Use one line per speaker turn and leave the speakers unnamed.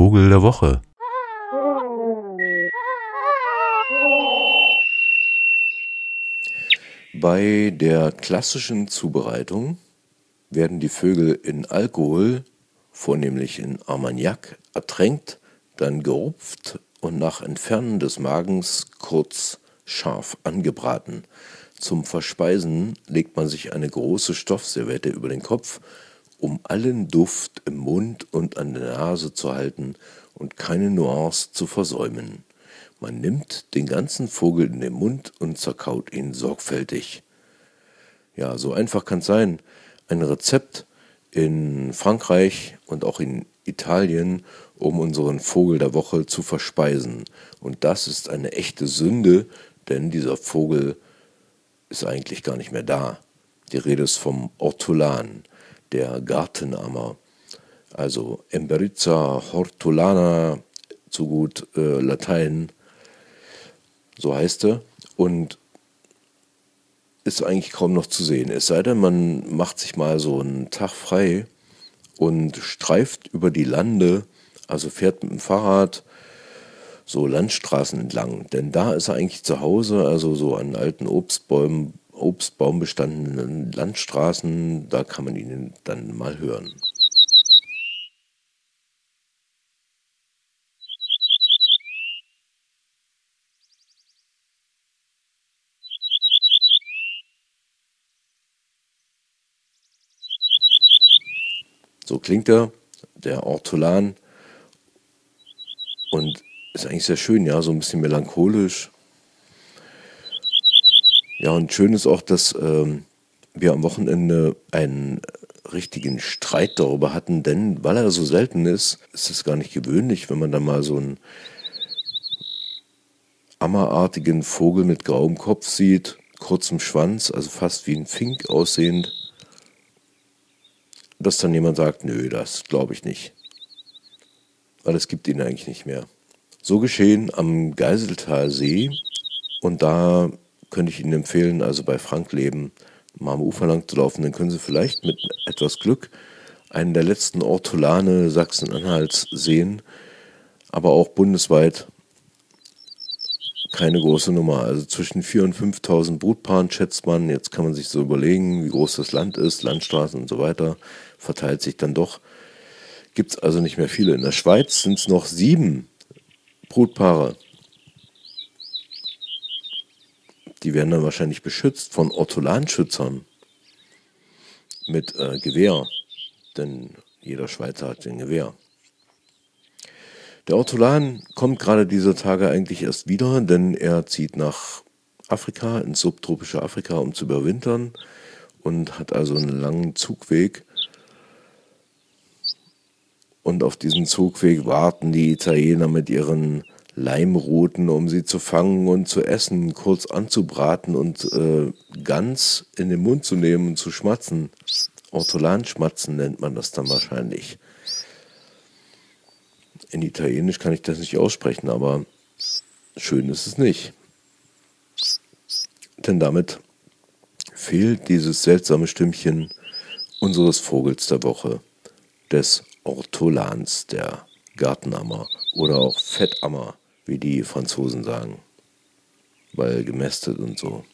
Vogel der Woche.
Bei der klassischen Zubereitung werden die Vögel in Alkohol, vornehmlich in Armagnac, ertränkt, dann gerupft und nach Entfernen des Magens kurz scharf angebraten. Zum Verspeisen legt man sich eine große Stoffserviette über den Kopf, um allen Duft im Mund und an der Nase zu halten und keine Nuance zu versäumen. Man nimmt den ganzen Vogel in den Mund und zerkaut ihn sorgfältig. Ja, so einfach kann es sein. Ein Rezept in Frankreich und auch in Italien, um unseren Vogel der Woche zu verspeisen. Und das ist eine echte Sünde, denn dieser Vogel ist eigentlich gar nicht mehr da. Die Rede ist vom Ortolan, der Gartenammer. Also Emberiza hortulana, zu gut äh, Latein, so heißt er. Und ist eigentlich kaum noch zu sehen. Es sei denn, man macht sich mal so einen Tag frei und streift über die Lande, also fährt mit dem Fahrrad so Landstraßen entlang. Denn da ist er eigentlich zu Hause, also so an alten Obstbäumen, Obstbaumbestandenen Landstraßen, da kann man ihn dann mal hören. So klingt er, der Ortolan. Und ist eigentlich sehr schön, ja, so ein bisschen melancholisch. Ja, und schön ist auch, dass ähm, wir am Wochenende einen richtigen Streit darüber hatten, denn weil er so selten ist, ist es gar nicht gewöhnlich, wenn man da mal so einen ammerartigen Vogel mit grauem Kopf sieht, kurzem Schwanz, also fast wie ein Fink aussehend dass dann jemand sagt, nö, das glaube ich nicht. Weil es gibt ihn eigentlich nicht mehr. So geschehen am Geiseltal See und da könnte ich Ihnen empfehlen, also bei Frankleben mal am Ufer lang zu laufen, dann können Sie vielleicht mit etwas Glück einen der letzten Ortolane Sachsen-Anhalts sehen, aber auch bundesweit keine große Nummer. Also zwischen 4.000 und 5.000 Brutpaaren schätzt man. Jetzt kann man sich so überlegen, wie groß das Land ist, Landstraßen und so weiter verteilt sich dann doch. Gibt es also nicht mehr viele. In der Schweiz sind es noch sieben Brutpaare. Die werden dann wahrscheinlich beschützt von Ortolanschützern mit äh, Gewehr, denn jeder Schweizer hat ein Gewehr. Der Ortolan kommt gerade dieser Tage eigentlich erst wieder, denn er zieht nach Afrika, ins subtropische Afrika, um zu überwintern und hat also einen langen Zugweg und auf diesem Zugweg warten die Italiener mit ihren Leimruten, um sie zu fangen und zu essen, kurz anzubraten und äh, ganz in den Mund zu nehmen und zu schmatzen. Ortolanschmatzen nennt man das dann wahrscheinlich. In Italienisch kann ich das nicht aussprechen, aber schön ist es nicht. Denn damit fehlt dieses seltsame Stimmchen unseres Vogels der Woche, des Ortolans, der Gartenammer oder auch Fettammer, wie die Franzosen sagen, weil gemästet und so.